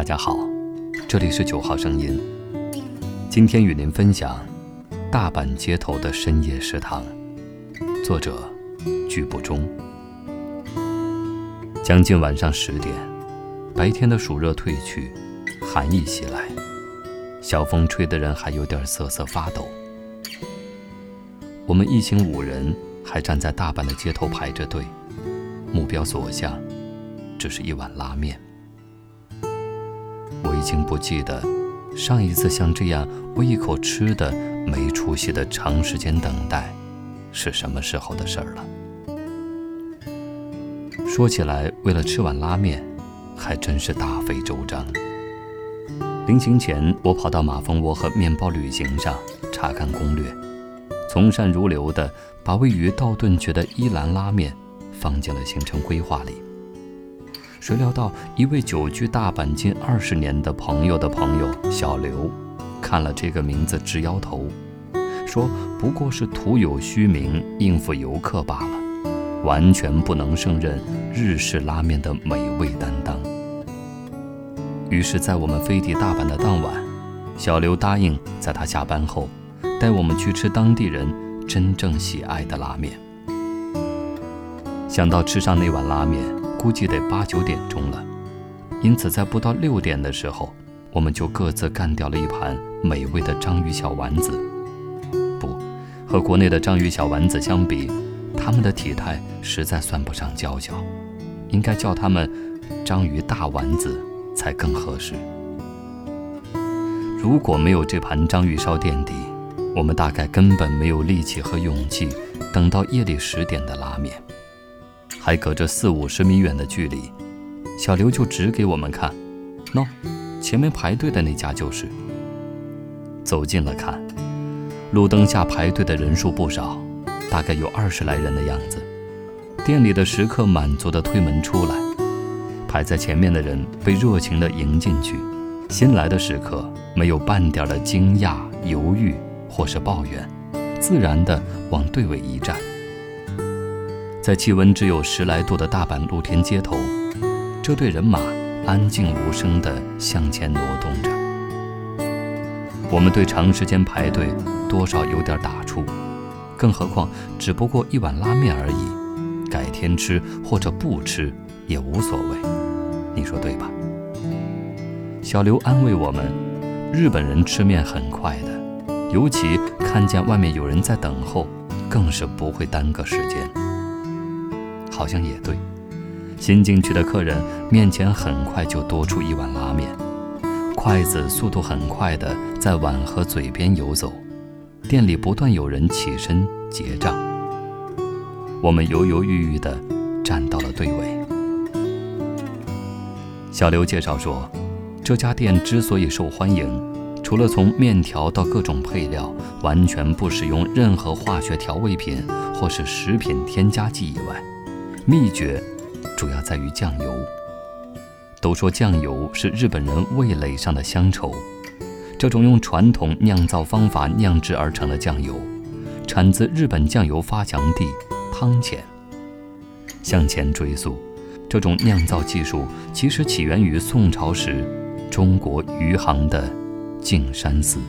大家好，这里是九号声音。今天与您分享大阪街头的深夜食堂，作者剧不中。将近晚上十点，白天的暑热褪去，寒意袭来，小风吹得人还有点瑟瑟发抖。我们一行五人还站在大阪的街头排着队，目标所向只是一碗拉面。已经不记得上一次像这样为一口吃的没出息的长时间等待是什么时候的事儿了。说起来，为了吃碗拉面，还真是大费周章。临行前，我跑到马蜂窝和面包旅行上查看攻略，从善如流地把位于道顿崛的伊兰拉面放进了行程规划里。谁料到，一位久居大阪近二十年的朋友的朋友小刘，看了这个名字直摇头，说不过是徒有虚名，应付游客罢了，完全不能胜任日式拉面的美味担当。于是，在我们飞抵大阪的当晚，小刘答应在他下班后，带我们去吃当地人真正喜爱的拉面。想到吃上那碗拉面。估计得八九点钟了，因此在不到六点的时候，我们就各自干掉了一盘美味的章鱼小丸子。不，和国内的章鱼小丸子相比，它们的体态实在算不上娇小，应该叫它们章鱼大丸子才更合适。如果没有这盘章鱼烧垫底，我们大概根本没有力气和勇气等到夜里十点的拉面。还隔着四五十米远的距离，小刘就指给我们看：“喏，前面排队的那家就是。”走近了看，路灯下排队的人数不少，大概有二十来人的样子。店里的食客满足地推门出来，排在前面的人被热情地迎进去，新来的食客没有半点的惊讶、犹豫或是抱怨，自然地往队尾一站。在气温只有十来度的大阪露天街头，这队人马安静无声地向前挪动着。我们对长时间排队多少有点打怵，更何况只不过一碗拉面而已，改天吃或者不吃也无所谓，你说对吧？小刘安慰我们：日本人吃面很快的，尤其看见外面有人在等候，更是不会耽搁时间。好像也对，新进去的客人面前很快就多出一碗拉面，筷子速度很快的在碗和嘴边游走，店里不断有人起身结账。我们犹犹豫豫的站到了队尾。小刘介绍说，这家店之所以受欢迎，除了从面条到各种配料完全不使用任何化学调味品或是食品添加剂以外，秘诀主要在于酱油。都说酱油是日本人味蕾上的乡愁，这种用传统酿造方法酿制而成的酱油，产自日本酱油发祥地汤浅。向前追溯，这种酿造技术其实起源于宋朝时中国余杭的径山寺。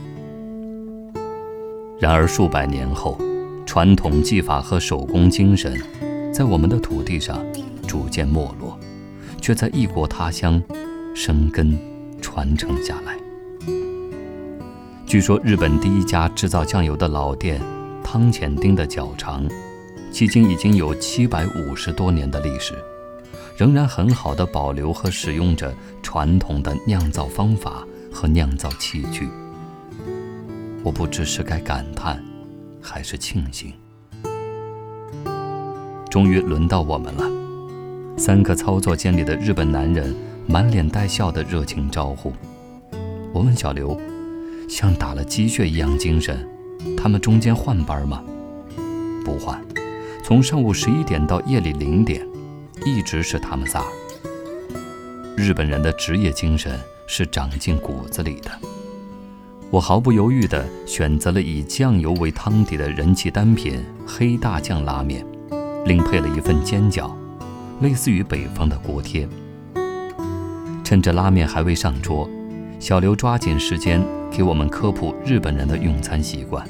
然而数百年后，传统技法和手工精神。在我们的土地上逐渐没落，却在异国他乡生根传承下来。据说日本第一家制造酱油的老店汤浅町的脚长，迄今已经有七百五十多年的历史，仍然很好的保留和使用着传统的酿造方法和酿造器具。我不知是该感叹，还是庆幸。终于轮到我们了。三个操作间里的日本男人满脸带笑的热情招呼。我问小刘，像打了鸡血一样精神，他们中间换班吗？不换，从上午十一点到夜里零点，一直是他们仨。日本人的职业精神是长进骨子里的。我毫不犹豫地选择了以酱油为汤底的人气单品黑大酱拉面。另配了一份煎饺，类似于北方的锅贴。趁着拉面还未上桌，小刘抓紧时间给我们科普日本人的用餐习惯。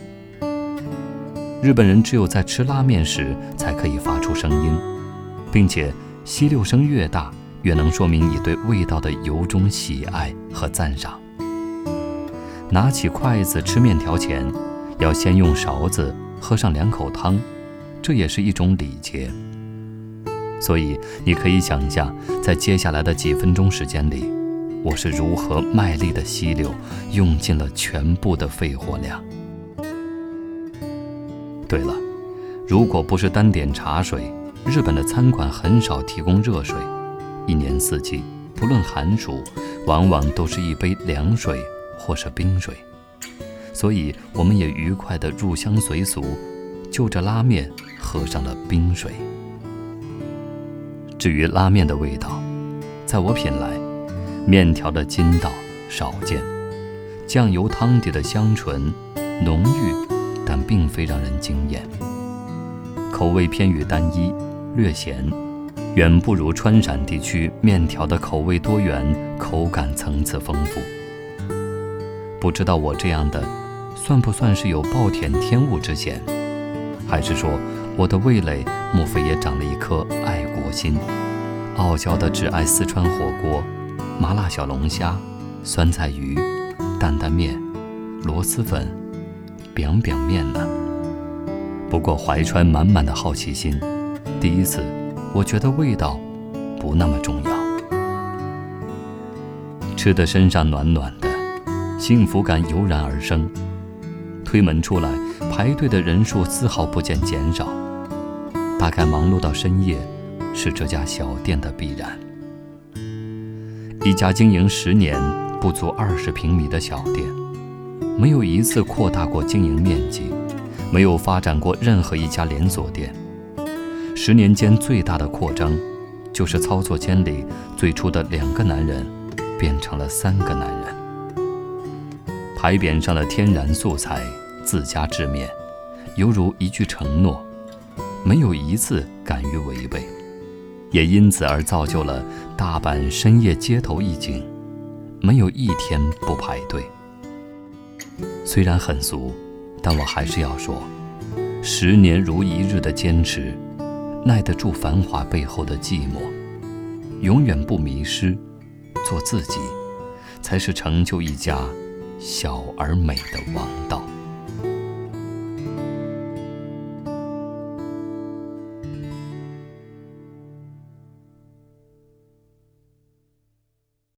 日本人只有在吃拉面时才可以发出声音，并且吸溜声越大，越能说明你对味道的由衷喜爱和赞赏。拿起筷子吃面条前，要先用勺子喝上两口汤，这也是一种礼节。所以你可以想象，在接下来的几分钟时间里，我是如何卖力的吸溜，用尽了全部的肺活量。对了，如果不是单点茶水，日本的餐馆很少提供热水，一年四季，不论寒暑，往往都是一杯凉水或是冰水。所以，我们也愉快地入乡随俗，就着拉面喝上了冰水。至于拉面的味道，在我品来，面条的筋道少见，酱油汤底的香醇浓郁。但并非让人惊艳，口味偏于单一，略咸，远不如川陕地区面条的口味多元，口感层次丰富。不知道我这样的，算不算是有暴殄天物之嫌？还是说我的味蕾莫非也长了一颗爱国心，傲娇的只爱四川火锅、麻辣小龙虾、酸菜鱼、担担面、螺蛳粉？表表面呢？不过怀揣满满的好奇心，第一次，我觉得味道不那么重要。吃的身上暖暖的，幸福感油然而生。推门出来，排队的人数丝毫不见减少。大概忙碌到深夜，是这家小店的必然。一家经营十年、不足二十平米的小店。没有一次扩大过经营面积，没有发展过任何一家连锁店。十年间最大的扩张，就是操作间里最初的两个男人，变成了三个男人。牌匾上的天然素材、自家制面，犹如一句承诺，没有一次敢于违背，也因此而造就了大阪深夜街头一景，没有一天不排队。虽然很俗，但我还是要说，十年如一日的坚持，耐得住繁华背后的寂寞，永远不迷失，做自己，才是成就一家小而美的王道。